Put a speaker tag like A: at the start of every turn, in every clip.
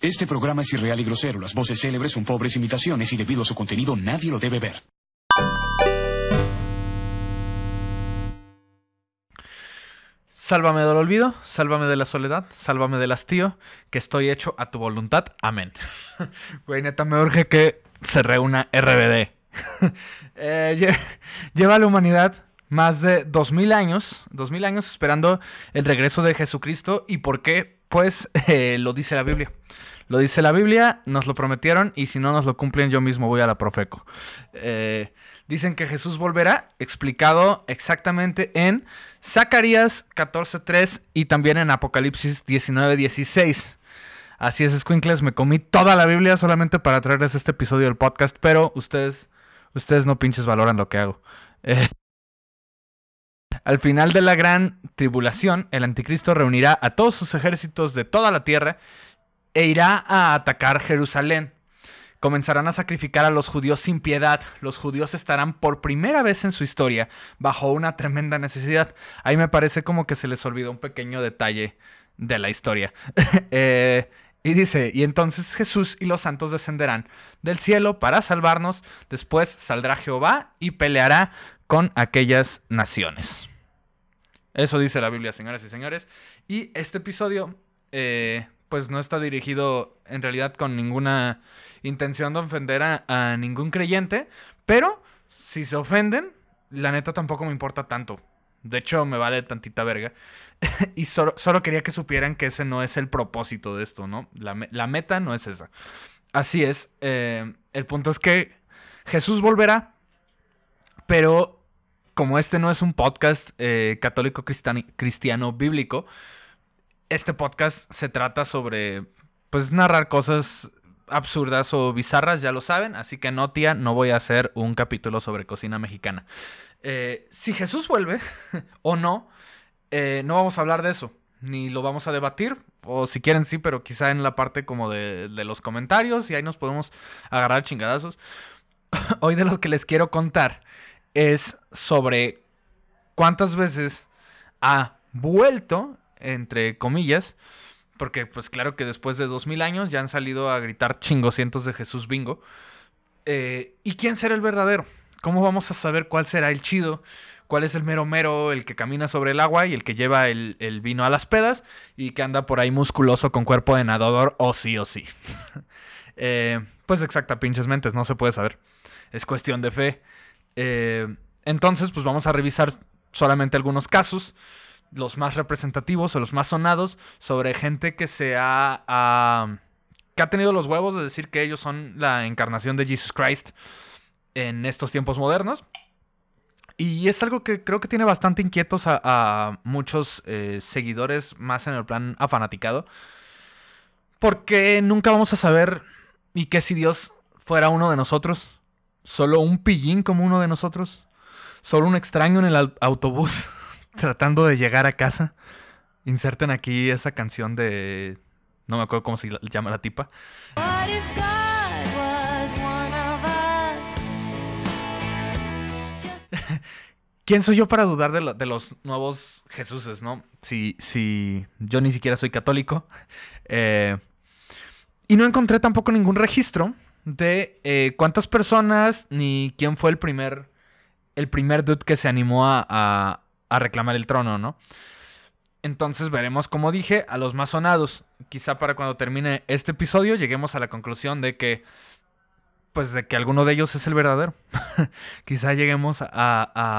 A: Este programa es irreal y grosero. Las voces célebres son pobres imitaciones y debido a su contenido nadie lo debe ver.
B: Sálvame del olvido, sálvame de la soledad, sálvame del hastío, que estoy hecho a tu voluntad. Amén. Güey, neta, me urge que se reúna RBD. Eh, lle- lleva a la humanidad más de 2000 años, 2000 años esperando el regreso de Jesucristo. ¿Y por qué? Pues eh, lo dice la Biblia. Lo dice la Biblia, nos lo prometieron y si no nos lo cumplen yo mismo voy a la Profeco. Eh, dicen que Jesús volverá, explicado exactamente en Zacarías 14.3 y también en Apocalipsis 19.16. Así es, Squinkles, me comí toda la Biblia solamente para traerles este episodio del podcast, pero ustedes, ustedes no pinches valoran lo que hago. Eh, al final de la gran tribulación, el anticristo reunirá a todos sus ejércitos de toda la tierra e irá a atacar Jerusalén. Comenzarán a sacrificar a los judíos sin piedad. Los judíos estarán por primera vez en su historia bajo una tremenda necesidad. Ahí me parece como que se les olvidó un pequeño detalle de la historia. Eh, y dice, y entonces Jesús y los santos descenderán del cielo para salvarnos. Después saldrá Jehová y peleará con aquellas naciones. Eso dice la Biblia, señoras y señores. Y este episodio, eh, pues no está dirigido en realidad con ninguna intención de ofender a, ningún creyente. Pero si se ofenden, la neta tampoco me importa tanto. De hecho, me vale tantita verga. y solo, solo quería que supieran que ese no es el propósito de esto, ¿no? La, la meta no es esa. Así es. eh, el punto es que Jesús volverá, pero como este no es un podcast eh, católico cristiano bíblico, este podcast se trata sobre, pues, narrar cosas absurdas o bizarras, ya lo saben. Así que no, tía, no voy a hacer un capítulo sobre cocina mexicana. Eh, si Jesús vuelve o no, eh, no vamos a hablar de eso, ni lo vamos a debatir, o si quieren sí, pero quizá en la parte como de, de los comentarios y ahí nos podemos agarrar chingadazos. Hoy de lo que les quiero contar es sobre cuántas veces ha vuelto, entre comillas, porque pues claro que después de dos mil años ya han salido a gritar chingocientos de Jesús bingo. Eh, ¿Y quién será el verdadero? ¿Cómo vamos a saber cuál será el chido? ¿Cuál es el mero mero, el que camina sobre el agua y el que lleva el, el vino a las pedas y que anda por ahí musculoso con cuerpo de nadador o sí o sí? Eh, pues exacta, pinches mentes, no se puede saber. Es cuestión de fe. Eh, entonces, pues vamos a revisar solamente algunos casos, los más representativos o los más sonados, sobre gente que se ha, que ha tenido los huevos de decir que ellos son la encarnación de Jesus Christ en estos tiempos modernos. Y es algo que creo que tiene bastante inquietos a, a muchos eh, seguidores, más en el plan afanaticado. Porque nunca vamos a saber y que si Dios fuera uno de nosotros, solo un pillín como uno de nosotros, solo un extraño en el au- autobús tratando de llegar a casa. Inserten aquí esa canción de... No me acuerdo cómo se la- llama la tipa. ¿Quién soy yo para dudar de, lo- de los nuevos Jesuses, no? Si, si yo ni siquiera soy católico. Eh, y no encontré tampoco ningún registro de eh, cuántas personas ni quién fue el primer, el primer dude que se animó a, a- reclamar el trono, ¿no? Entonces veremos, como dije, a los más sonados. Quizá para cuando termine este episodio lleguemos a la conclusión de que, pues, de que alguno de ellos es el verdadero. Quizá lleguemos a,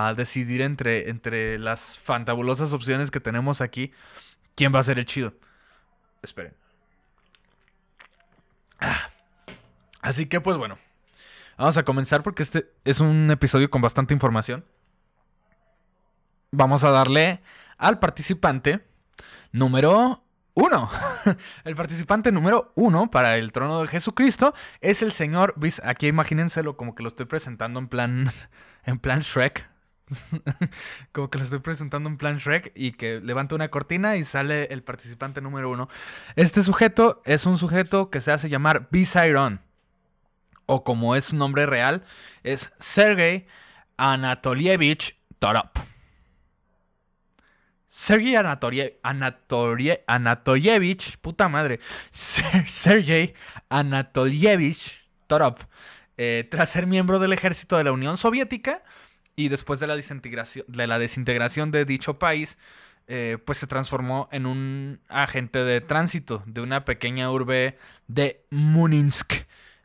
B: a decidir entre, entre las fantabulosas opciones que tenemos aquí quién va a ser el chido. Esperen. Ah. Así que, pues bueno, vamos a comenzar porque este es un episodio con bastante información. Vamos a darle al participante número uno. El participante número uno para el trono de Jesucristo es el señor Bis. Aquí imagínenselo como que lo estoy presentando en plan. En plan Shrek. como que lo estoy presentando en plan Shrek y que levanta una cortina y sale el participante número uno. Este sujeto es un sujeto que se hace llamar Bisairon. O como es su nombre real, es Sergei Anatolievich Torop. Sergei Anatolie- Anatolie- Anatolyevich, puta madre, Ser- Sergei Anatolyevich Torov, eh, tras ser miembro del ejército de la Unión Soviética y después de la desintegración de, la desintegración de dicho país, eh, pues se transformó en un agente de tránsito de una pequeña urbe de Muninsk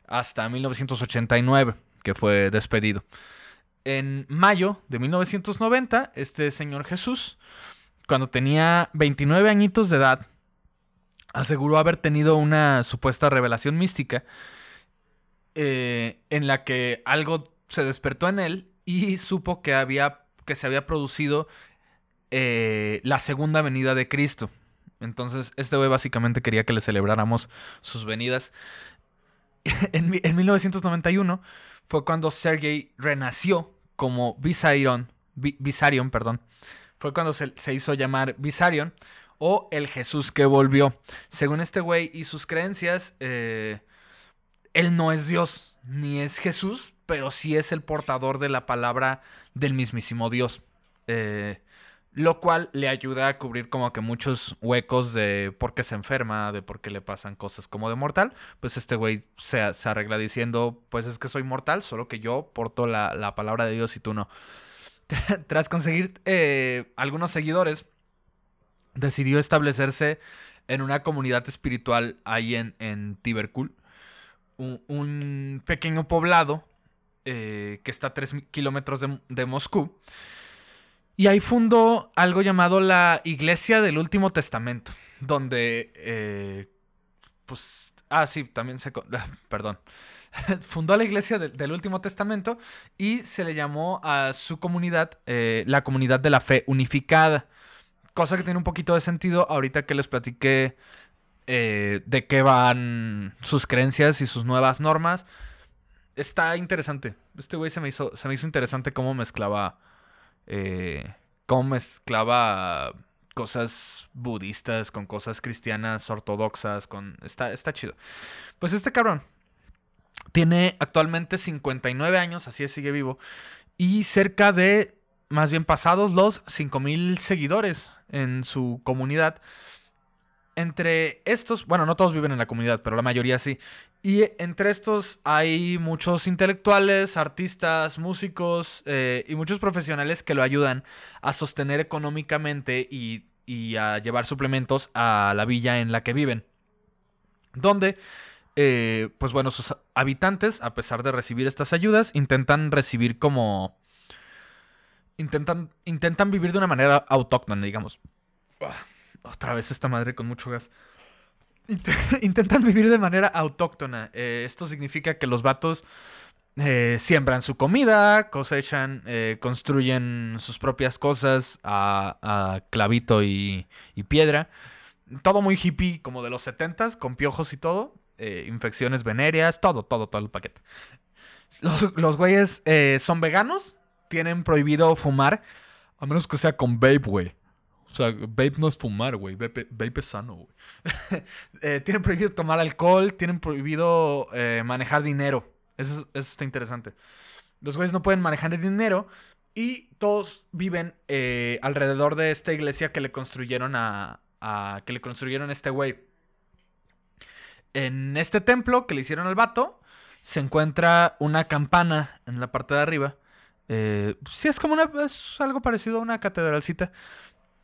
B: hasta 1989, que fue despedido. En mayo de 1990, este señor Jesús, cuando tenía 29 añitos de edad, aseguró haber tenido una supuesta revelación mística eh, en la que algo se despertó en él y supo que, había, que se había producido eh, la segunda venida de Cristo. Entonces, este güey básicamente quería que le celebráramos sus venidas. en, mi- en 1991 fue cuando Sergei renació como Visarion, Vi- Visarion, perdón. Fue cuando se, se hizo llamar Visarion o el Jesús que volvió. Según este güey y sus creencias, eh, él no es Dios ni es Jesús, pero sí es el portador de la palabra del mismísimo Dios. Eh, lo cual le ayuda a cubrir como que muchos huecos de por qué se enferma, de por qué le pasan cosas como de mortal. Pues este güey se, se arregla diciendo, pues es que soy mortal, solo que yo porto la, la palabra de Dios y tú no. Tras conseguir eh, algunos seguidores, decidió establecerse en una comunidad espiritual ahí en, en un, un pequeño poblado eh, que está a 3 kilómetros de, de Moscú. Y ahí fundó algo llamado la Iglesia del Último Testamento, donde, eh, pues, ah, sí, también se, co- perdón, fundó la Iglesia de- del Último Testamento y se le llamó a su comunidad eh, la Comunidad de la Fe Unificada, cosa que tiene un poquito de sentido ahorita que les platiqué eh, de qué van sus creencias y sus nuevas normas. Está interesante. Este güey se me hizo, se me hizo interesante cómo mezclaba eh, cómo mezclaba cosas budistas con cosas cristianas ortodoxas, con está, está chido. Pues este cabrón tiene actualmente 59 años, así es, sigue vivo, y cerca de, más bien pasados los 5000 seguidores en su comunidad. Entre estos, bueno, no todos viven en la comunidad, pero la mayoría sí. Y entre estos hay muchos intelectuales, artistas, músicos eh, y muchos profesionales que lo ayudan a sostener económicamente y, y a llevar suplementos a la villa en la que viven. Donde, eh, pues bueno, sus habitantes, a pesar de recibir estas ayudas, intentan recibir como... Intentan, intentan vivir de una manera autóctona, digamos. Otra vez esta madre con mucho gas. Int- Intentan vivir de manera autóctona. Eh, esto significa que los vatos eh, siembran su comida, cosechan, eh, construyen sus propias cosas a, clavito y, piedra. Todo muy hippie, como de los 70s, con piojos y todo. infecciones venéreas, todo, todo, todo el paquete. Los, los güeyes son veganos, tienen prohibido fumar, a menos que sea con vape, güey. O sea, vape no es fumar, güey. Vape, es sano, güey. Eh, tienen prohibido tomar alcohol, tienen prohibido eh, manejar dinero. Eso, es- eso está interesante. Los güeyes no pueden manejar dinero y todos viven eh, alrededor de esta iglesia que le construyeron a, que le construyeron este güey. En este templo que le hicieron al vato se encuentra una campana en la parte de arriba. Sí, es como una, es algo parecido a una catedralcita.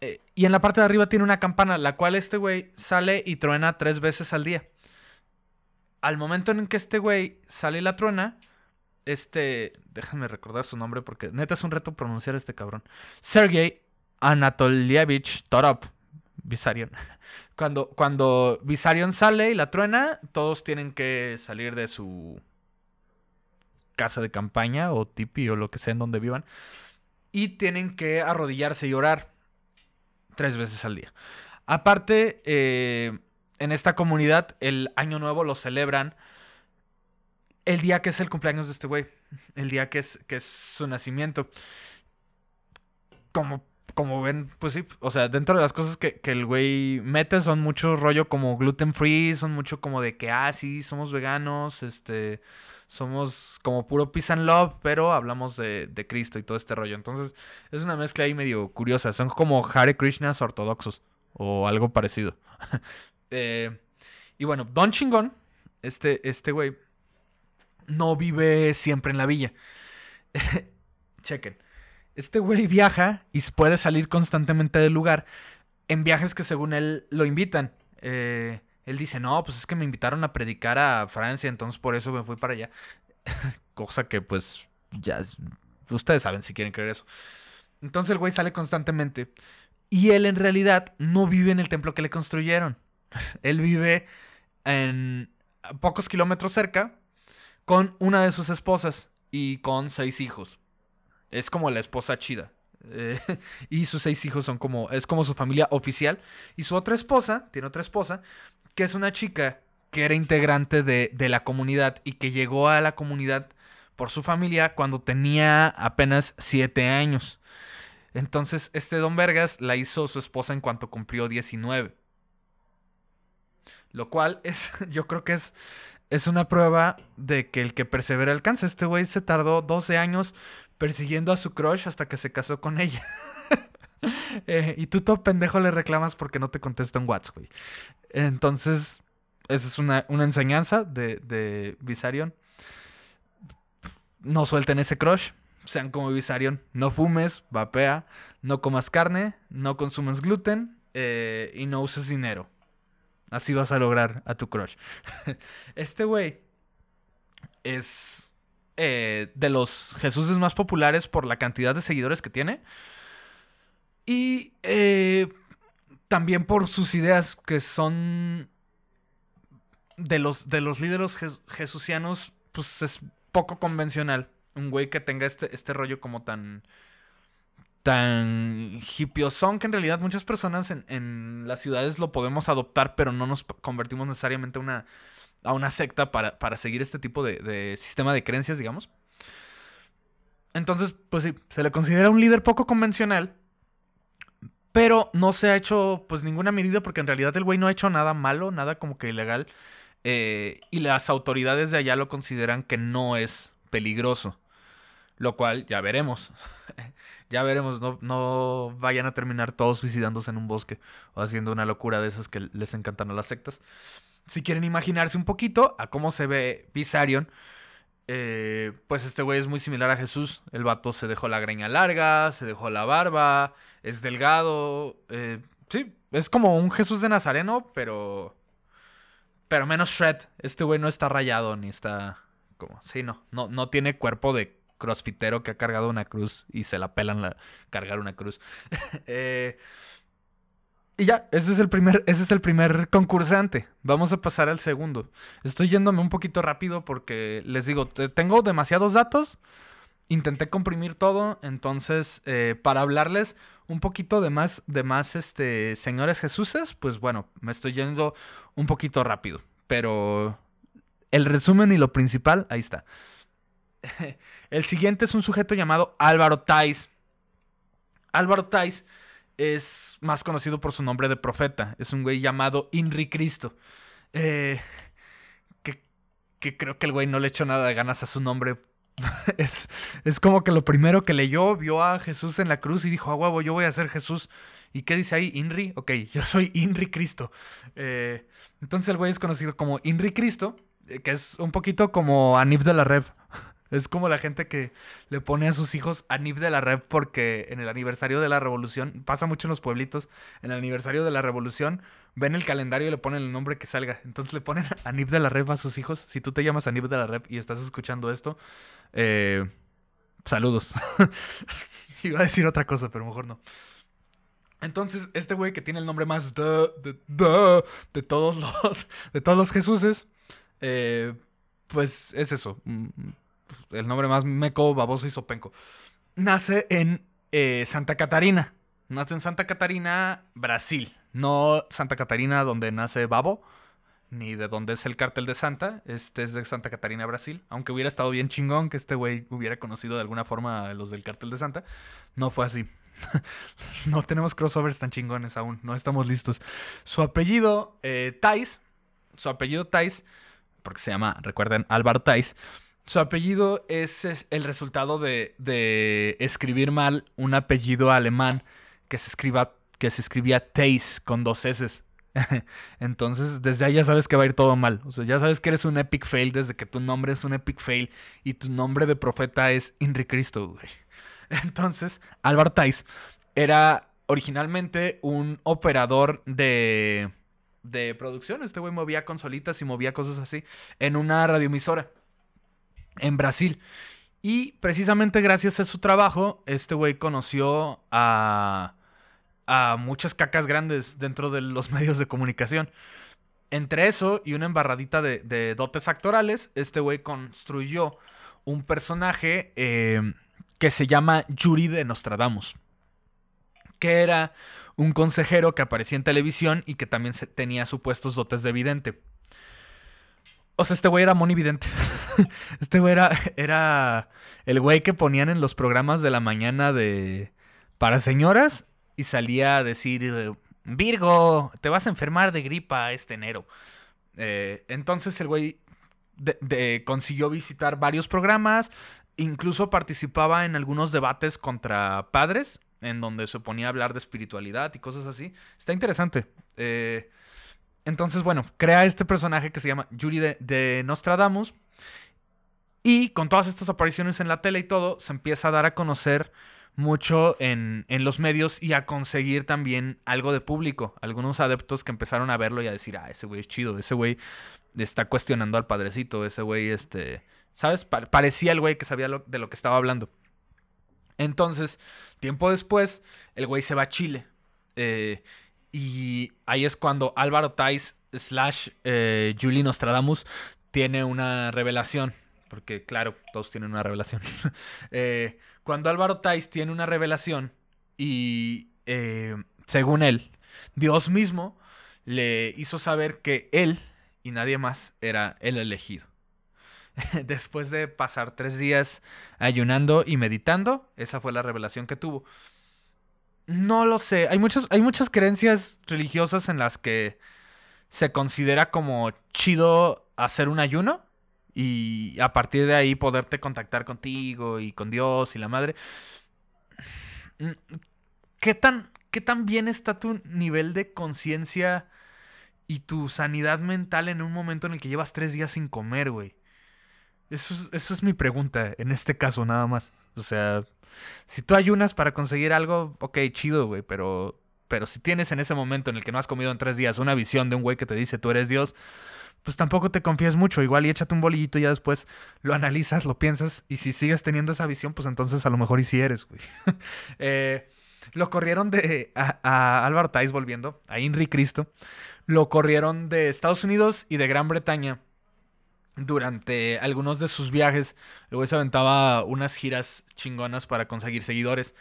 B: Eh, y en la parte de arriba tiene una campana, la cual este güey sale y truena tres veces al día. Al momento en que este güey sale y la truena, este. Déjame recordar su nombre porque neta es un reto pronunciar este cabrón. Sergei Anatolievich Torop. Visarion. Cuando, cuando Visarion sale y la truena, todos tienen que salir de su casa de campaña o tipi o lo que sea en donde vivan. Y tienen que arrodillarse y orar tres veces al día. Aparte, eh, en esta comunidad, el año nuevo lo celebran el día que es el cumpleaños de este güey. El día que es, que es su nacimiento. Como, como ven, pues sí, o sea, dentro de las cosas que, que el güey mete son mucho rollo como gluten free, son mucho como de que, ah, sí, somos veganos, este, somos como puro peace and love, pero hablamos de, de Cristo y todo este rollo. Entonces, es una mezcla ahí medio curiosa, son como Hare Krishnas ortodoxos o algo parecido. Eh, y bueno, Don Chingón, este, este güey, no vive siempre en la villa. Chequen. Este güey viaja y puede salir constantemente del lugar en viajes que según él lo invitan. Eh, él dice, no, pues es que me invitaron a predicar a Francia, entonces por eso me fui para allá. Cosa que pues ya es- ustedes saben si quieren creer eso. Entonces el güey sale constantemente. Y él en realidad no vive en el templo que le construyeron. él vive en pocos kilómetros cerca con una de sus esposas y con seis hijos. Es como la esposa chida. Eh, y sus seis hijos son como, es como su familia oficial. Y su otra esposa, tiene otra esposa, que es una chica que era integrante de, de la comunidad y que llegó a la comunidad por su familia cuando tenía apenas siete años. Entonces, este Don Vergas la hizo su esposa en cuanto cumplió 19. Lo cual es, yo creo que es, es una prueba de que el que persevera alcanza. Este güey se tardó 12 años persiguiendo a su crush hasta que se casó con ella. Eh, y tú todo pendejo le reclamas porque no te contesta en WhatsApp, güey. Entonces, esa es una, una enseñanza de, de Visarion. No suelten ese crush. Sean como Visarion. No fumes, vapea, no comas carne, no consumas gluten eh, y no uses dinero. Así vas a lograr a tu crush. este güey es eh, de los Jesuses más populares por la cantidad de seguidores que tiene. Y eh, también por sus ideas que son de los, de los líderes jes- jesucianos, pues es poco convencional. Un güey que tenga este, este rollo como tan tan hippiosón que en realidad muchas personas en, en las ciudades lo podemos adoptar, pero no nos convertimos necesariamente a una, a una secta para, para seguir este tipo de, de sistema de creencias, digamos. Entonces, pues sí, se le considera un líder poco convencional, pero no se ha hecho pues ninguna medida porque en realidad el güey no ha hecho nada malo, nada como que ilegal. eh, y las autoridades de allá lo consideran que no es peligroso. Lo cual ya veremos. ya veremos, no, no vayan a terminar todos suicidándose en un bosque o haciendo una locura de esas que les encantan a las sectas. Si quieren imaginarse un poquito a cómo se ve Visarion, eh, pues este güey es muy similar a Jesús. El vato se dejó la greña larga, se dejó la barba, es delgado. eh, sí, es como un Jesús de Nazareno, pero. Pero menos shred. Este güey no está rayado ni está. Como. Sí, no. No, no tiene cuerpo de crossfitero que ha cargado una cruz y se la pelan la, cargar una cruz. Eh, y ya, ese es el primer, ese es el primer concursante. Vamos a pasar al segundo. Estoy yéndome un poquito rápido porque les digo, te- tengo demasiados datos. Intenté comprimir todo, entonces eh, para hablarles un poquito de más, de más este, señores Jesuses, pues bueno, me estoy yendo un poquito rápido. Pero el resumen y lo principal, ahí está. El siguiente es un sujeto llamado Álvaro Tais. Álvaro Tais es más conocido por su nombre de profeta. Es un güey llamado Inri Cristo. Eh, que, que creo que el güey no le echó nada de ganas a su nombre. es, es como que lo primero que leyó, vio a Jesús en la cruz y dijo, a huevo, yo voy a ser Jesús. ¿Y qué dice ahí? Inri. Ok, yo soy Inri Cristo. Eh, entonces el güey es conocido como Inri Cristo, eh, que es un poquito como Anif de la Rev. Es como la gente que le pone a sus hijos Anif de la Rev porque en el aniversario de la revolución, pasa mucho en los pueblitos, en el aniversario de la revolución ven el calendario y le ponen el nombre que salga. Entonces le ponen Anif de la Rev a sus hijos. Si tú te llamas Anif de la Rev y estás escuchando esto, eh, saludos. Iba a decir otra cosa, pero mejor no. Entonces, este güey que tiene el nombre más de, de, de, de todos los de todos los Jesuses, eh, pues es eso. Mm, El nombre más meco, baboso y sopenco. Nace en eh, Santa Catarina. Nace en Santa Catarina, Brasil. No Santa Catarina donde nace Babo. ni de dónde es el cártel de Santa. Este es de Santa Catarina, Brasil. Aunque hubiera estado bien chingón que este güey hubiera conocido de alguna forma a los del cártel de Santa. No fue así. no tenemos crossovers tan chingones aún. No estamos listos. Su apellido, eh, Tais. Su apellido Tais, porque se llama, recuerden, Álvaro Tais. Su apellido es, el resultado de, de escribir mal un apellido alemán que se, escriba, que se escribía Teis con dos S. Entonces, desde ahí ya sabes que va a ir todo mal. O sea, ya sabes que eres un epic fail desde que tu nombre es un epic fail y tu nombre de profeta es Inri Cristo, güey. Entonces, Álvaro Tais era originalmente un operador de, de producción. Este güey movía consolitas y movía cosas así en una radioemisora en Brasil. Y precisamente gracias a su trabajo, este güey conoció a, a muchas cacas grandes dentro de los medios de comunicación. Entre eso y una embarradita de, dotes actorales, este güey construyó un personaje eh, que se llama Yuri de Nostradamus, que era un consejero que aparecía en televisión y que también tenía supuestos dotes de vidente. O sea, este güey era monividente. este güey era, era el güey que ponían en los programas de la mañana de para señoras y salía a decir, Virgo, te vas a enfermar de gripa este enero. Eh, entonces el güey de- de- consiguió visitar varios programas, incluso participaba en algunos debates contra padres, en donde se ponía a hablar de espiritualidad y cosas así. Está interesante. Eh, entonces, bueno, crea este personaje que se llama Yuri de, de Nostradamus. Y con todas estas apariciones en la tele y todo, se empieza a dar a conocer mucho en, en los medios y a conseguir también algo de público. Algunos adeptos que empezaron a verlo y a decir, ah, ese güey es chido, ese güey está cuestionando al padrecito, ese güey, este, ¿sabes? Pa- parecía el güey que sabía lo- de lo que estaba hablando. Entonces, tiempo después, el güey se va a Chile. eh, y ahí es cuando Álvaro Tais slash eh, Julie Nostradamus tiene una revelación. Porque, claro, todos tienen una revelación. Eh, cuando Álvaro Tais tiene una revelación y, eh, según él, Dios mismo le hizo saber que él y nadie más era el elegido. Después de pasar tres días ayunando y meditando, esa fue la revelación que tuvo. No lo sé. Hay muchas, hay muchas creencias religiosas en las que se considera como chido hacer un ayuno y a partir de ahí poderte contactar contigo y con Dios y la madre. Mm, ¿Qué tan, qué tan bien está tu nivel de conciencia y tu sanidad mental en un momento en el que llevas tres días sin comer, güey? Eso es, eso es mi pregunta en este caso, nada más. O sea, si tú ayunas para conseguir algo, ok, chido, güey, pero, pero si tienes en ese momento en el que no has comido en tres días una visión de un güey que te dice tú eres Dios, pues tampoco te confías mucho. Igual y échate un bolillito y ya después lo analizas, lo piensas, y si sigues teniendo esa visión, pues entonces a lo mejor y si eres, güey. Eh, lo corrieron de a, a Álvaro Tais volviendo, a Inri Cristo. Lo corrieron de Estados Unidos y de Gran Bretaña durante algunos de sus viajes. El güey se aventaba unas giras chingonas para conseguir seguidores.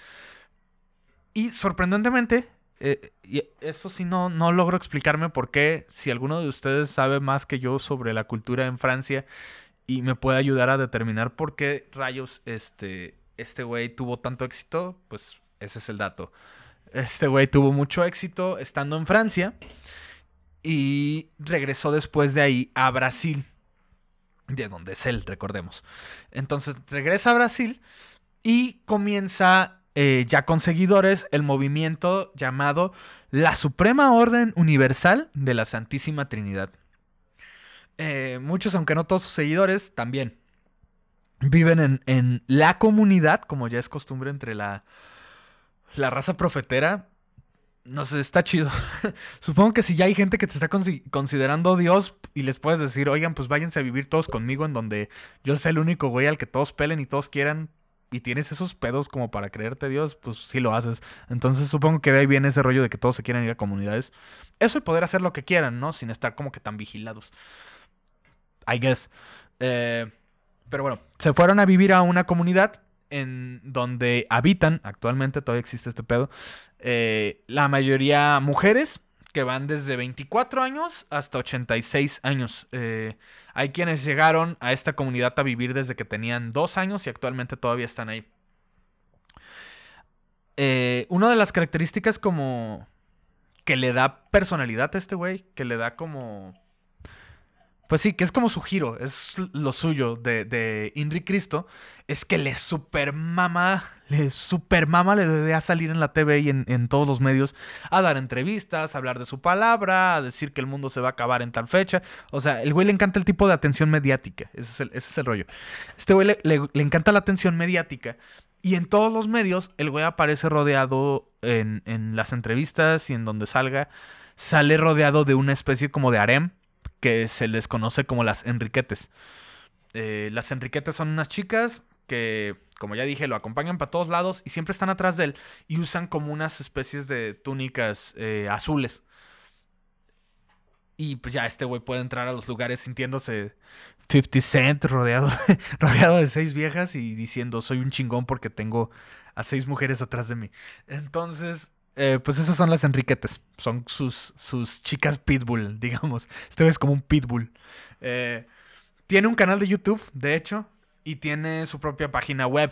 B: Y sorprendentemente, eh, y eso sí no, no logro explicarme por qué, si alguno de ustedes sabe más que yo sobre la cultura en Francia y me puede ayudar a determinar por qué rayos este este güey tuvo tanto éxito, pues ese es el dato. Este güey tuvo mucho éxito estando en Francia y regresó después de ahí a Brasil, de donde es él, recordemos. Entonces regresa a Brasil y comienza eh, ya con seguidores el movimiento llamado la Suprema Orden Universal de la Santísima Trinidad. Eh, muchos, aunque no todos sus seguidores, también viven en, en la comunidad, como ya es costumbre entre la, la raza profetera. No sé, está chido. Supongo que si ya hay gente que te está consi- considerando Dios y les puedes decir, oigan, pues váyanse a vivir todos conmigo en donde yo sea el único güey al que todos pelen y todos quieran y tienes esos pedos como para creerte Dios, pues sí lo haces. Entonces supongo que de ahí viene ese rollo de que todos se quieran ir a comunidades. Eso y poder hacer lo que quieran, ¿no? Sin estar como que tan vigilados. I guess. Eh, pero bueno, se fueron a vivir a una comunidad en donde habitan, actualmente todavía existe este pedo, eh, la mayoría mujeres que van desde 24 años hasta 86 años. Eh, hay quienes llegaron a esta comunidad a vivir desde que tenían dos años y actualmente todavía están ahí. Eh, una de las características como que le da personalidad a este güey, que le da como... Pues sí, que es como su giro, es lo suyo de, de Inri Cristo, es que le super mama, le super mama le debe a salir en la TV y en, todos los medios a dar entrevistas, a hablar de su palabra, a decir que el mundo se va a acabar en tal fecha. O sea, el güey le encanta el tipo de atención mediática, ese es el, ese es el rollo. Este güey le, le- le encanta la atención mediática y en todos los medios el güey aparece rodeado en, en las entrevistas y en donde salga, sale rodeado de una especie como de harem que se les conoce como las Enriquetes. Eh, las Enriquetes son unas chicas que, como ya dije, lo acompañan para todos lados y siempre están atrás de él y usan como unas especies de túnicas eh, azules. Y pues ya este güey puede entrar a los lugares sintiéndose 50 Cent rodeado, rodeado de seis viejas y diciendo soy un chingón porque tengo a seis mujeres atrás de mí. Entonces, eh, pues esas son las Enriquetes. Son sus, sus chicas pitbull, digamos. Este es como un pitbull. Eh, tiene un canal de YouTube, de hecho, y tiene su propia página web.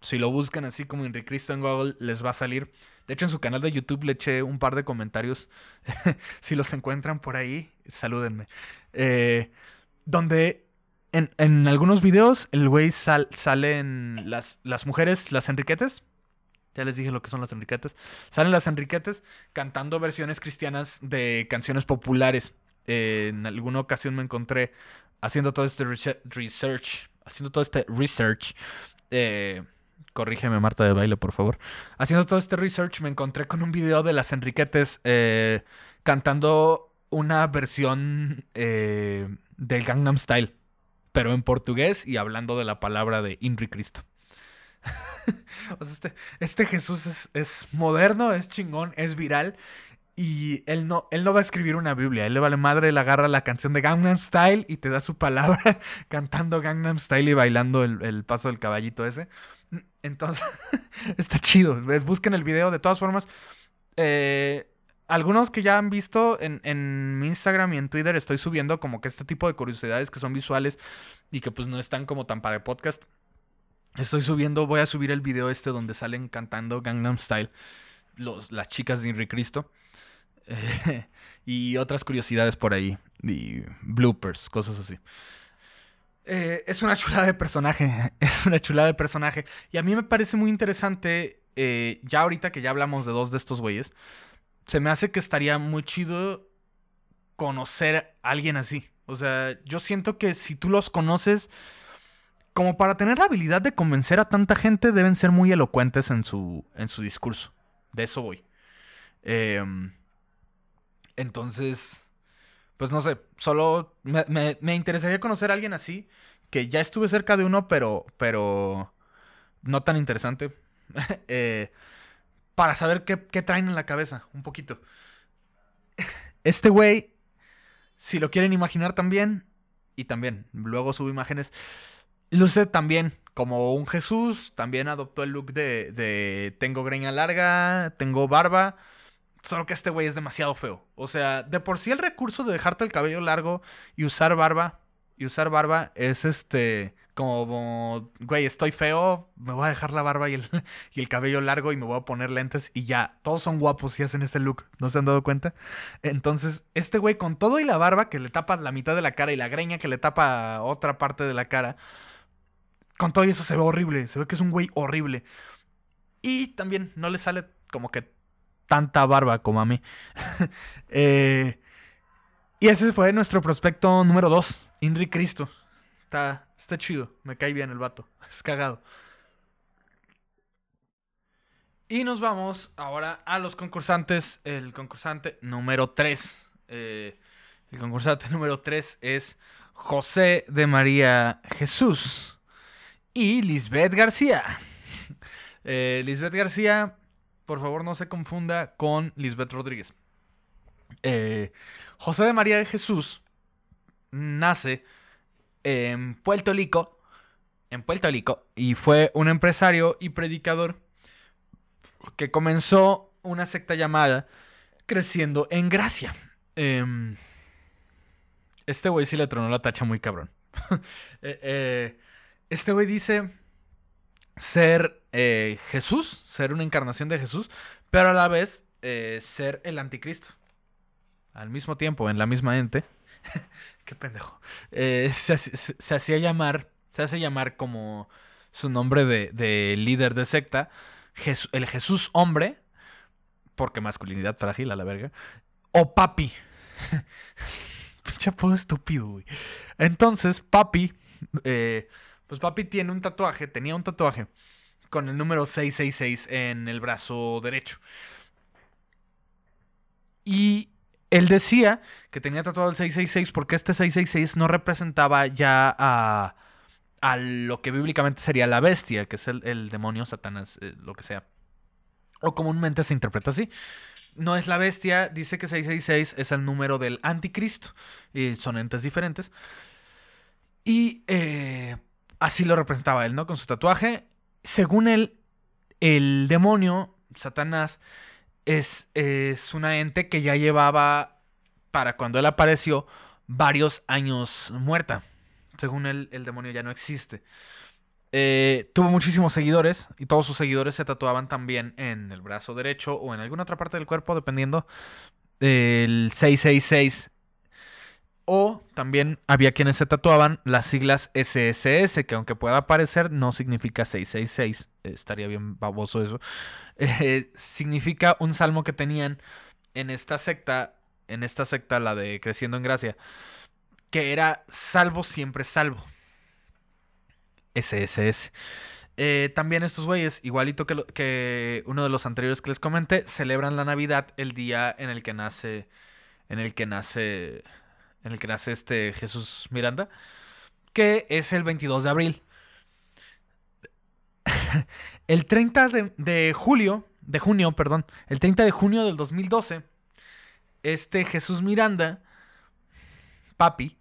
B: Si lo buscan así como Enrique Cristo en Google, les va a salir. De hecho, en su canal de YouTube le eché un par de comentarios. si los encuentran por ahí, salúdenme. Eh, donde en, en algunos videos el güey sal- salen las, las mujeres, las Enriquetes. Ya les dije lo que son las Enriquetes. Salen las Enriquetes cantando versiones cristianas de canciones populares. Eh, en alguna ocasión me encontré haciendo todo este research. Haciendo todo este research. eh, corrígeme, Marta de baile, por favor. Haciendo todo este research, me encontré con un video de las Enriquetes eh, cantando una versión del Gangnam Style, pero en portugués y hablando de la palabra de Inri Cristo. o sea, este, este Jesús es, es moderno, es chingón, es viral. Y él no, él no va a escribir una Biblia. Él le vale madre, él agarra la canción de Gangnam Style y te da su palabra cantando Gangnam Style y bailando el, el paso del caballito ese. Entonces, está chido. Busquen el video. De todas formas, eh, algunos que ya han visto en, en mi Instagram y en Twitter estoy subiendo como que este tipo de curiosidades que son visuales y que pues no están como tan para podcast. Estoy subiendo, voy a subir el video este donde salen cantando Gangnam Style las chicas de Inri Cristo. Y otras curiosidades por ahí. Y bloopers, cosas así. Eh, es una chulada de personaje. Es una chulada de personaje. Y a mí me parece muy interesante. eh, ya ahorita que ya hablamos de dos de estos güeyes. Se me hace que estaría muy chido conocer a alguien así. O sea, yo siento que si tú los conoces. Como para tener la habilidad de convencer a tanta gente, deben ser muy elocuentes en su, en su discurso. De eso voy. Em, entonces, pues no sé, solo me, me- me interesaría conocer a alguien así, que ya estuve cerca de uno, pero, pero no tan interesante, eh, para saber qué, qué traen en la cabeza, un poquito. Este güey, si lo quieren imaginar también, y también, luego subo imágenes, luce también como un Jesús, también adoptó el look de, de tengo greña larga, tengo barba. Solo que este güey es demasiado feo. O sea, de por sí el recurso de dejarte el cabello largo y usar barba. Y usar barba es este. Como, güey, estoy feo, me voy a dejar la barba y el, y el cabello largo y me voy a poner lentes y ya. Todos son guapos y hacen ese look. ¿No se han dado cuenta? Entonces, este güey con todo y la barba que le tapa la mitad de la cara y la greña que le tapa otra parte de la cara. Con todo eso se ve horrible. Se ve que es un güey horrible. Y también no le sale como que tanta barba como a mí. Eh, y ese fue nuestro prospecto número 2, Inri Cristo. Está, está chido, me cae bien el vato. Es cagado. Y nos vamos ahora a los concursantes. El concursante número 3. el concursante número 3 es José de María Jesús y Lisbeth García. Eh, Lisbeth García, por favor no se confunda con Lisbeth Rodríguez. Eh, José de María de Jesús nace en Puerto Rico, en Puerto Rico, y fue un empresario y predicador que comenzó una secta llamada creciendo en gracia. Em, este güey sí le tronó la tacha muy cabrón. Eh, eh, este güey dice ser eh, Jesús, ser una encarnación de Jesús, pero a la vez eh, ser el anticristo. Al mismo tiempo, en la misma ente. Qué pendejo. Eh, se, hacía llamar, se hace llamar como su nombre de, de líder de secta, el Jesús hombre, porque masculinidad frágil a la verga, o papi. Pinche apodo estúpido, güey. Entonces, papi, pues papi tiene un tatuaje, tenía un tatuaje con el número 666 en el brazo derecho. Y él decía que tenía tatuado el 666 porque este 666 no representaba ya a, lo que bíblicamente sería la bestia, que es el, el demonio, Satanás, eh, lo que sea. O comúnmente se interpreta así. No es la bestia, dice que 666 es el número del anticristo. Y son entes diferentes. Y eh, así lo representaba él, ¿no? Con su tatuaje. Según él, el demonio, Satanás, es, es una ente que ya llevaba, para cuando él apareció, varios años muerta. Según él, el demonio ya no existe. Eh, tuvo muchísimos seguidores y todos sus seguidores se tatuaban también en el brazo derecho o en alguna otra parte del cuerpo, dependiendo del 666. O también había quienes se tatuaban las siglas SSS, que aunque pueda parecer, no significa 666. Eh, estaría bien baboso eso. Eh, significa un salmo que tenían en esta secta, en esta secta, la de Creciendo en Gracia, que era salvo siempre salvo. SSS. Eh, también estos güeyes, igualito que, que uno de los anteriores que les comenté, celebran la Navidad el día en el que nace, en el que nace, en el que nace este Jesús Miranda, que es el 22 de abril. el 30 de, julio, de junio, perdón, el 30 de junio del 2012, este Jesús Miranda, papi,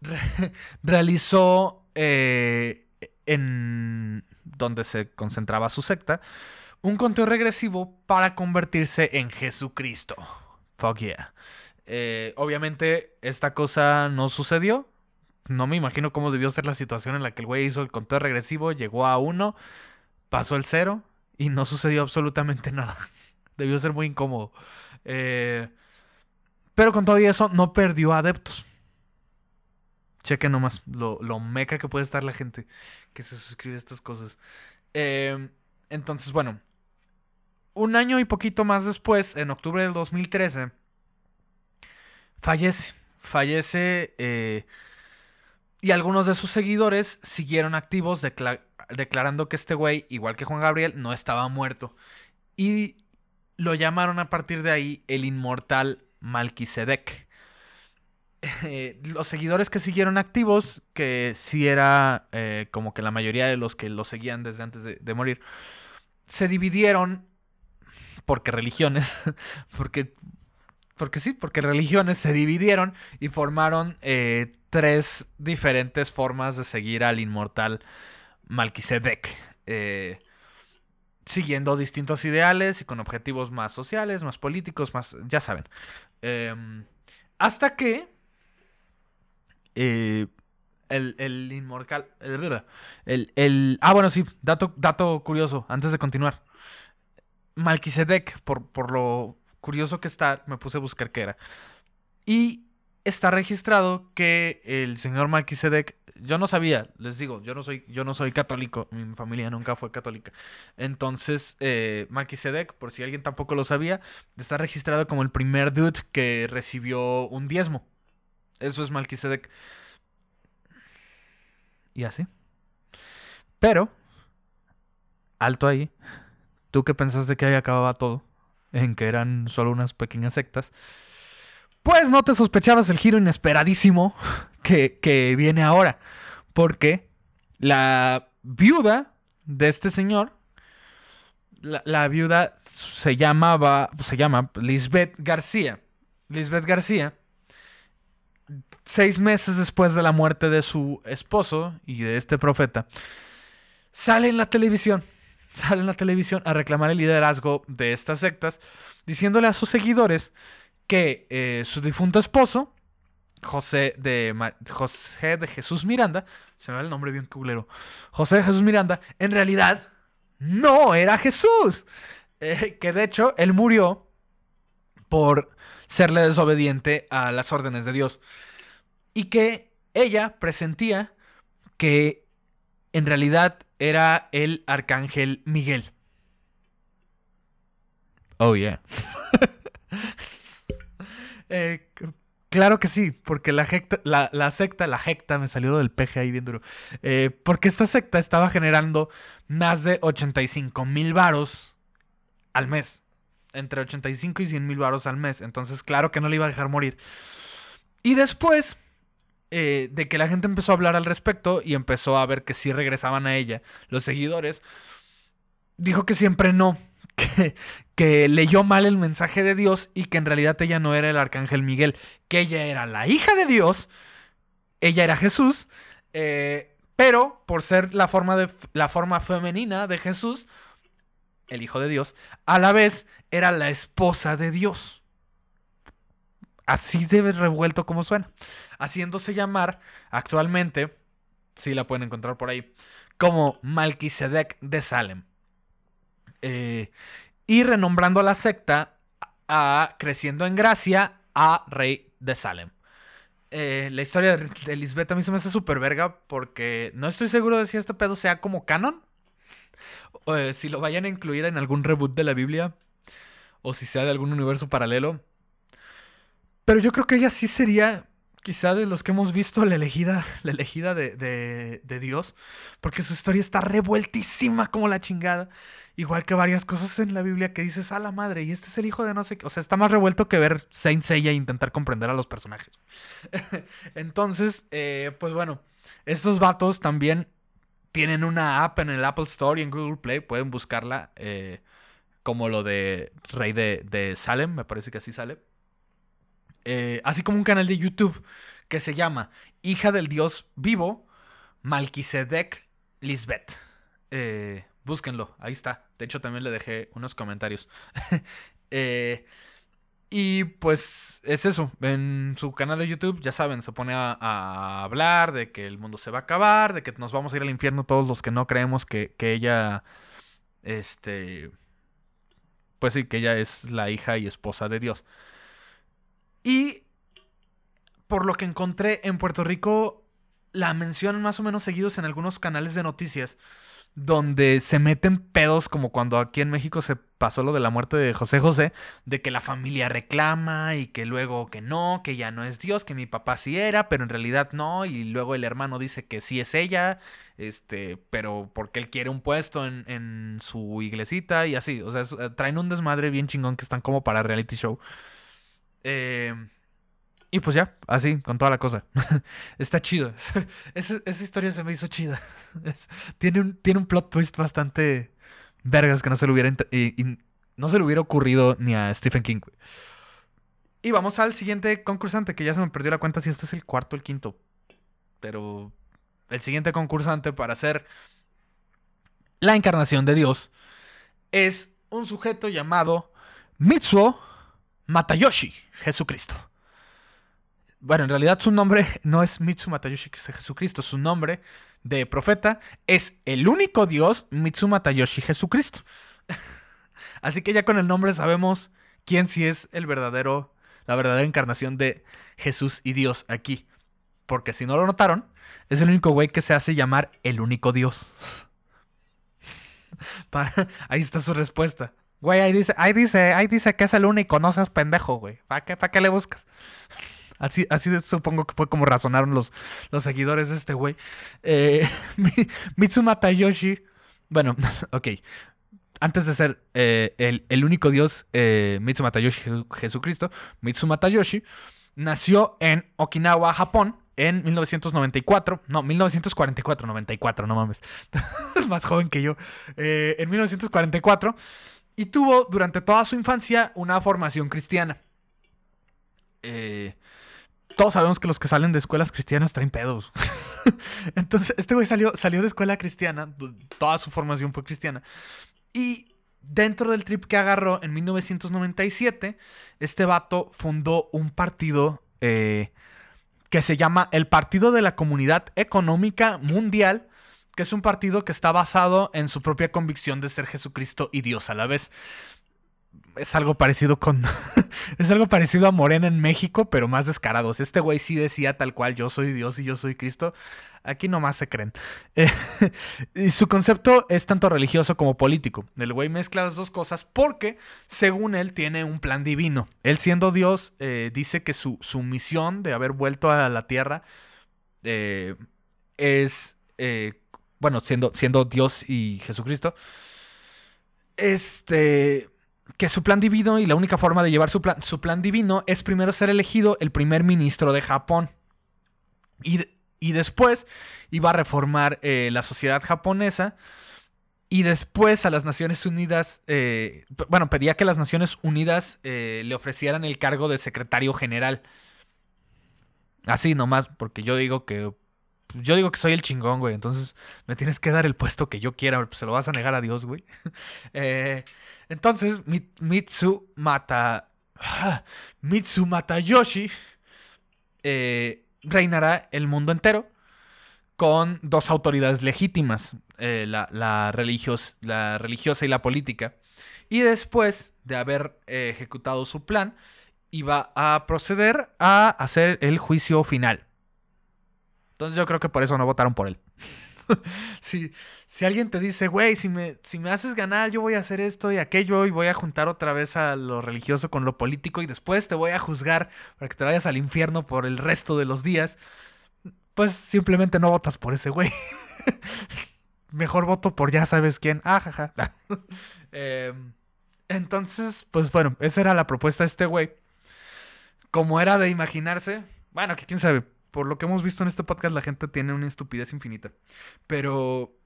B: re- realizó eh, en donde se concentraba su secta un conteo regresivo para convertirse en Jesucristo. Fuck yeah. Eh, obviamente esta cosa no sucedió. No me imagino cómo debió ser la situación en la que el güey hizo el conteo regresivo, llegó a uno, pasó el cero y no sucedió absolutamente nada. Debió ser muy incómodo. Eh, pero con todo y eso no perdió adeptos. Cheque nomás lo, lo meca que puede estar la gente que se suscribe a estas cosas. Eh, entonces, bueno, un año y poquito más después, en octubre del 2013, fallece. Fallece eh, y algunos de sus seguidores siguieron activos decla- declarando que este güey, igual que Juan Gabriel, no estaba muerto. Y lo llamaron a partir de ahí el inmortal Malquisedec. Eh, los seguidores que siguieron activos, que sí era eh, como que la mayoría de los que lo seguían desde antes de morir, se dividieron porque religiones, porque, porque sí, porque religiones se dividieron y formaron eh, tres diferentes formas de seguir al inmortal Malquisedec. eh, siguiendo distintos ideales y con objetivos más sociales, más políticos, más, ya saben. Em, hasta que eh, el, el inmortal. El, el, el- ah, bueno, sí, dato, dato curioso, antes de continuar. Malquisedec, por, por lo curioso que está, me puse a buscar qué era. Y está registrado que el señor Malquisedec, yo no sabía, les digo, yo no soy, yo no soy católico, mi familia nunca fue católica. Entonces, eh, Malquisedec, por si alguien tampoco lo sabía, está registrado como el primer dude que recibió un diezmo. Eso es Malquisedec. Y así. Pero, alto ahí. ¿Tú qué pensaste que ahí acababa todo? En que eran solo unas pequeñas sectas. Pues no te sospechabas el giro inesperadísimo que, que viene ahora. Porque la viuda de este señor, la, la viuda se llamaba, se llama Lisbeth García. Lisbeth García, seis meses después de la muerte de su esposo y de este profeta, sale en la televisión. Sale en la televisión a reclamar el liderazgo de estas sectas, diciéndole a sus seguidores que eh, su difunto esposo, José de, José de Jesús Miranda, se me va el nombre bien culero, José de Jesús Miranda, en realidad no era Jesús. Eh, que de hecho él murió por serle desobediente a las órdenes de Dios. Y que ella presentía que en realidad era el arcángel Miguel. Oh, yeah. Eh, claro que sí, porque la, jecta- la, la secta, la jecta, me salió del peje ahí bien duro. Eh, porque esta secta estaba generando más de 85 mil varos al mes. Entre 85 y 100 mil varos al mes. Entonces, claro que no le iba a dejar morir. Y después eh, de que la gente empezó a hablar al respecto y empezó a ver que sí regresaban a ella, los seguidores, dijo que siempre no. Que, leyó mal el mensaje de Dios y que en realidad ella no era el arcángel Miguel, que ella era la hija de Dios, ella era Jesús, eh, pero por ser la forma, de, la forma femenina de Jesús, el hijo de Dios, a la vez era la esposa de Dios. Así de revuelto como suena. Haciéndose llamar actualmente, si la pueden encontrar por ahí, como Malquisedec de Salem. Eh, y renombrando a la secta a Creciendo en Gracia a Rey de Salem. Eh, la historia de, Lisbeth a mí se me hace súper verga porque no estoy seguro de si este pedo sea como canon. Eh, si lo vayan a incluir en algún reboot de la Biblia. O si sea de algún universo paralelo. Pero yo creo que ella sí sería, quizá de los que hemos visto, la elegida, la elegida de, de- de Dios. Porque su historia está revueltísima como la chingada. Igual que varias cosas en la Biblia que dices, a la madre, y este es el hijo de no sé qué. O sea, está más revuelto que ver Saint Seiya e intentar comprender a los personajes. Entonces, eh, pues bueno, estos vatos también tienen una app en el Apple Store y en Google Play. Pueden buscarla eh, como lo de Rey de, de Salem, me parece que así sale. Eh, así como un canal de YouTube que se llama Hija del Dios Vivo, Malquisedec Lisbeth. Eh, búsquenlo, ahí está. De hecho, también le dejé unos comentarios. Eh, y pues es eso. En su canal de YouTube, ya saben, se pone a, a hablar de que el mundo se va a acabar, de que nos vamos a ir al infierno todos los que no creemos que, que ella. Este. Pues sí, que ella es la hija y esposa de Dios. Y por lo que encontré en Puerto Rico, la mencionan más o menos seguidos en algunos canales de noticias, donde se meten pedos como cuando aquí en México se pasó lo de la muerte de José José, de que la familia reclama y que luego que no, que ya no es Dios, que mi papá sí era, pero en realidad no, y luego el hermano dice que sí es ella, este, pero porque él quiere un puesto en, en su iglesita y así, o sea, es- eh, traen un desmadre bien chingón que están como para reality show. Eh, y pues ya, así, con toda la cosa. Está chido. Esa, esa historia se me hizo chida. Es- tiene, un, tiene un plot twist bastante vergas que no se le hubiera, no se le hubiera ocurrido ni a Stephen King. Y vamos al siguiente concursante, que ya se me perdió la cuenta si este es el cuarto o el quinto. Pero el siguiente concursante para ser la encarnación de Dios es un sujeto llamado Mitsuo Matayoshi, Jesucristo. Bueno, en realidad su nombre no es Mitsu Matayoshi que es Jesucristo, su nombre de profeta es el único Dios Mitsu Matayoshi Jesucristo. Así que ya con el nombre sabemos quién sí es el verdadero, la verdadera encarnación de Jesús y Dios aquí. Porque si no lo notaron, es el único güey que se hace llamar el único Dios. Para- ahí está su respuesta. Güey, ahí dice, ahí dice, ahí dice que es el único, no seas pendejo, güey. ¿Para qué, para qué le buscas? Así, así supongo que fue como razonaron los, los seguidores de este güey. Eh, Mi- Mitsuma Tayoshi. Bueno, ok. Antes de ser eh, el, el único dios, eh, Mitsuma Tayoshi Je- Jesucristo, Mitsuma Tayoshi nació en Okinawa, Japón, en 1994. No, 1944, 94, no mames. Más joven que yo. Eh, en 1944. Y tuvo durante toda su infancia una formación cristiana. Eh, todos sabemos que los que salen de escuelas cristianas traen pedos. Entonces, este güey salió, salió de escuela cristiana, toda su formación fue cristiana. Y dentro del trip que agarró en 1997, este vato fundó un partido eh, que se llama el Partido de la Comunidad Económica Mundial, que es un partido que está basado en su propia convicción de ser Jesucristo y Dios a la vez. Es algo parecido con. es algo parecido a Morena en México, pero más descarados. Este güey sí decía tal cual: Yo soy Dios y yo soy Cristo. Aquí nomás se creen. Eh, y su concepto es tanto religioso como político. El güey mezcla las dos cosas porque, según él, tiene un plan divino. Él, siendo Dios, eh, dice que su, su misión de haber vuelto a la tierra eh, es. Bueno, siendo, siendo Dios y Jesucristo. Este. Que su plan divino y la única forma de llevar su plan, su plan divino es primero ser elegido el primer ministro de Japón. Y, y después iba a reformar eh, la sociedad japonesa. Y después a las Naciones Unidas, eh, bueno, pedía que las Naciones Unidas eh, le ofrecieran el cargo de secretario general. Así nomás, porque yo digo que yo digo que soy el chingón, güey. Entonces me tienes que dar el puesto que yo quiera. pues, Se lo vas a negar a Dios, güey. Eh, entonces, Mi- Mitsu Mata. Mitsu Matayoshi eh, reinará el mundo entero con dos autoridades legítimas: eh, la, la religios- la religiosa y la política. Y después de haber eh, ejecutado su plan, iba a proceder a hacer el juicio final. Entonces yo creo que por eso no votaron por él. si, si alguien te dice, güey, si me, si me haces ganar, yo voy a hacer esto y aquello y voy a juntar otra vez a lo religioso con lo político y después te voy a juzgar para que te vayas al infierno por el resto de los días, pues simplemente no votas por ese güey. Mejor voto por ya sabes quién. Ah, jaja. Em, entonces, pues bueno, esa era la propuesta de este güey. Como era de imaginarse, bueno, que quién sabe, por lo que hemos visto en este podcast, la gente tiene una estupidez infinita. Pero,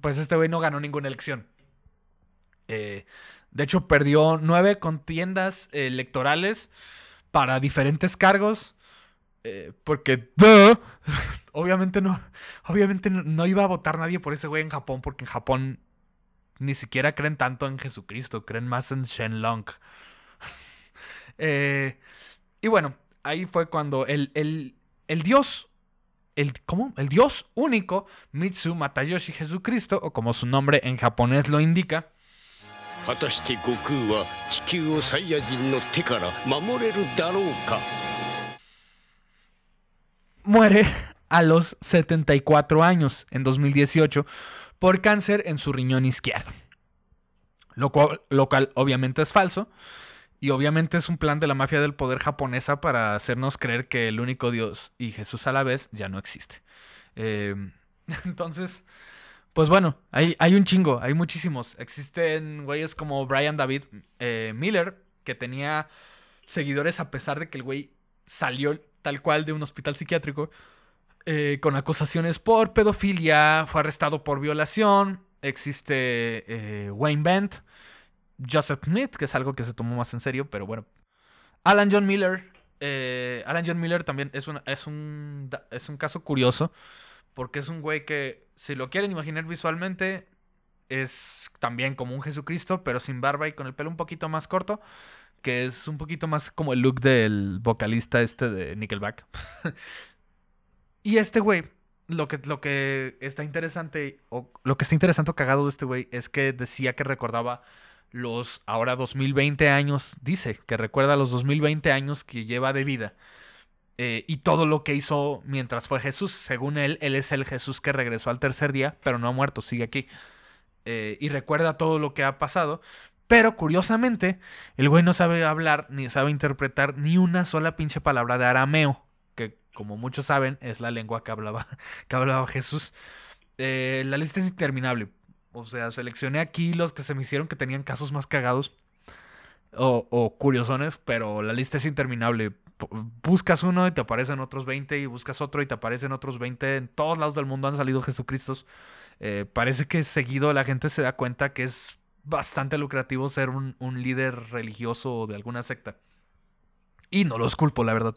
B: pues este güey no ganó ninguna elección. Eh, de hecho, perdió nueve contiendas electorales para diferentes cargos. eh, porque, obviamente no, obviamente no iba a votar nadie por ese güey en Japón, porque en Japón ni siquiera creen tanto en Jesucristo, creen más en Shenlong. Eh, y bueno, ahí fue cuando el, el, el dios, el. El dios único, Mitsu Matayoshi Jesucristo, o como su nombre en japonés lo indica, muere a los 74 años en 2018 por cáncer en su riñón izquierdo. Lo cual, lo cual obviamente es falso. Y obviamente es un plan de la mafia del poder japonesa para hacernos creer que el único Dios y Jesús a la vez ya no existe. Eh, entonces, pues bueno, hay, hay un chingo, hay muchísimos. Existen güeyes como Brian David eh, Miller, que tenía seguidores a pesar de que el güey salió tal cual de un hospital psiquiátrico eh, con acusaciones por pedofilia, fue arrestado por violación. Existe eh, Wayne Bent, Joseph Smith, que es algo que se tomó más en serio, pero bueno. Alan John Miller. eh, Alan John Miller también es un, es, un, es un caso curioso, porque es un güey que, si lo quieren imaginar visualmente, es también como un Jesucristo, pero sin barba y con el pelo un poquito más corto, que es un poquito más como el look del vocalista este de Nickelback. y este güey, lo que, lo que está interesante, o lo que está interesante o cagado de este güey, es que decía que recordaba los ahora 2020 años, dice que recuerda los 2020 años que lleva de vida. eh, y todo lo que hizo mientras fue Jesús. Según él, él es el Jesús que regresó al tercer día, pero no ha muerto, sigue aquí. Eh, y recuerda todo lo que ha pasado. Pero curiosamente, el güey no sabe hablar ni sabe interpretar ni una sola pinche palabra de arameo, que como muchos saben es la lengua que hablaba, que hablaba Jesús. Eh, la lista es interminable. O sea, seleccioné aquí los que se me hicieron que tenían casos más cagados o, o curiosones, pero la lista es interminable. Buscas uno y te aparecen otros 20 y buscas otro y te aparecen otros 20. En todos lados del mundo han salido Jesucristos. Eh, parece que seguido la gente se da cuenta que es bastante lucrativo ser un, un líder religioso de alguna secta. Y no los culpo, la verdad.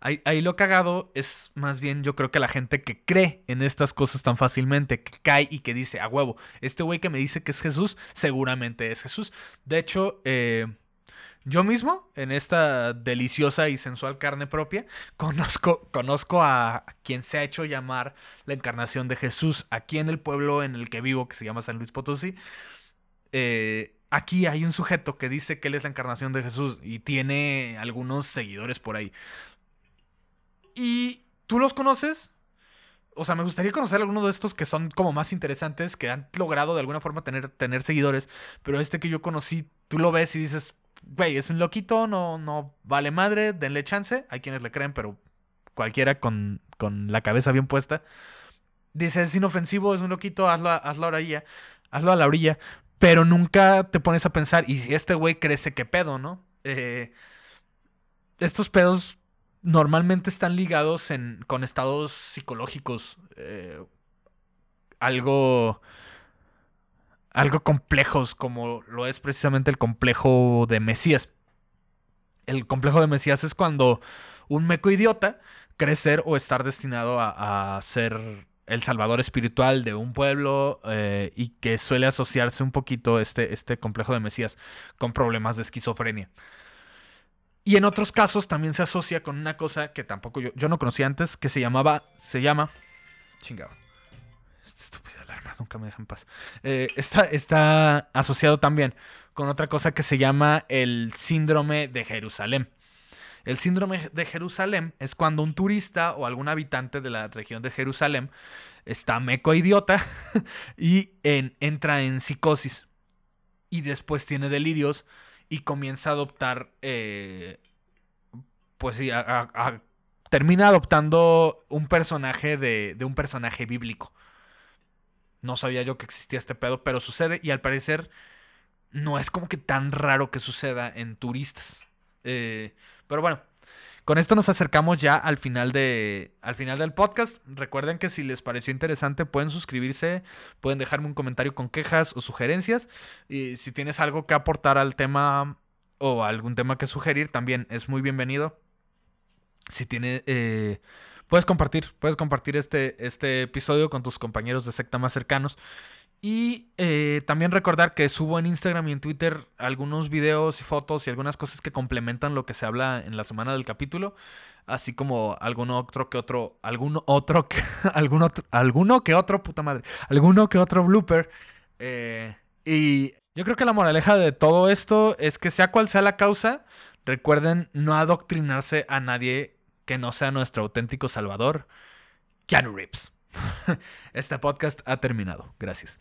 B: Ahí, ahí lo cagado es más bien yo creo que la gente que cree en estas cosas tan fácilmente, que cae y que dice, a huevo, este güey que me dice que es Jesús, seguramente es Jesús. De hecho, eh, yo mismo, en esta deliciosa y sensual carne propia, conozco, conozco a quien se ha hecho llamar la encarnación de Jesús aquí en el pueblo en el que vivo, que se llama San Luis Potosí. Eh, aquí hay un sujeto que dice que él es la encarnación de Jesús y tiene algunos seguidores por ahí. ¿Y tú los conoces? O sea, me gustaría conocer algunos de estos que son como más interesantes, que han logrado de alguna forma tener, seguidores, pero este que yo conocí, tú lo ves y dices, güey, es un loquito, no, no vale madre, denle chance. Hay quienes le creen, pero cualquiera con, con la cabeza bien puesta. Dice, es inofensivo, es un loquito, hazlo, hazlo la orilla, hazlo a la orilla, pero nunca te pones a pensar, y si este güey crece, ¿qué pedo, no? Eh, estos pedos normalmente están ligados en, con estados psicológicos, eh, algo, algo complejos, como lo es precisamente el complejo de Mesías. El complejo de Mesías es cuando un meco idiota cree ser o estar destinado a, a ser el salvador espiritual de un pueblo eh, y que suele asociarse un poquito este, este complejo de Mesías con problemas de esquizofrenia. Y en otros casos también se asocia con una cosa que tampoco yo, yo no conocía antes, que se llamaba, se llama, chingado, estúpida alarma nunca me deja en paz. Eh, está, está asociado también con otra cosa que se llama el síndrome de Jerusalén. El síndrome de Jerusalén es cuando un turista o algún habitante de la región de Jerusalén está meco idiota y en- entra en psicosis y después tiene delirios y comienza a adoptar, eh, pues sí, termina adoptando un personaje de, de un personaje bíblico. No sabía yo que existía este pedo, pero sucede y al parecer no es como que tan raro que suceda en turistas. Eh, pero bueno, con esto nos acercamos ya al final, de, al final del podcast. Recuerden que si les pareció interesante pueden suscribirse, pueden dejarme un comentario con quejas o sugerencias. Y si tienes algo que aportar al tema o algún tema que sugerir, también es muy bienvenido. Si tiene, eh, puedes compartir, puedes compartir este, este episodio con tus compañeros de secta más cercanos. Y eh, también recordar que subo en Instagram y en Twitter algunos videos y fotos y algunas cosas que complementan lo que se habla en la semana del capítulo. Así como alguno otro que otro, algún otro que, algún otro, alguno que otro, puta madre, alguno que otro blooper. Eh, y yo creo que la moraleja de todo esto es que sea cual sea la causa, recuerden no adoctrinarse a nadie que no sea nuestro auténtico salvador, Keanu Reeves. Este podcast ha terminado. Gracias.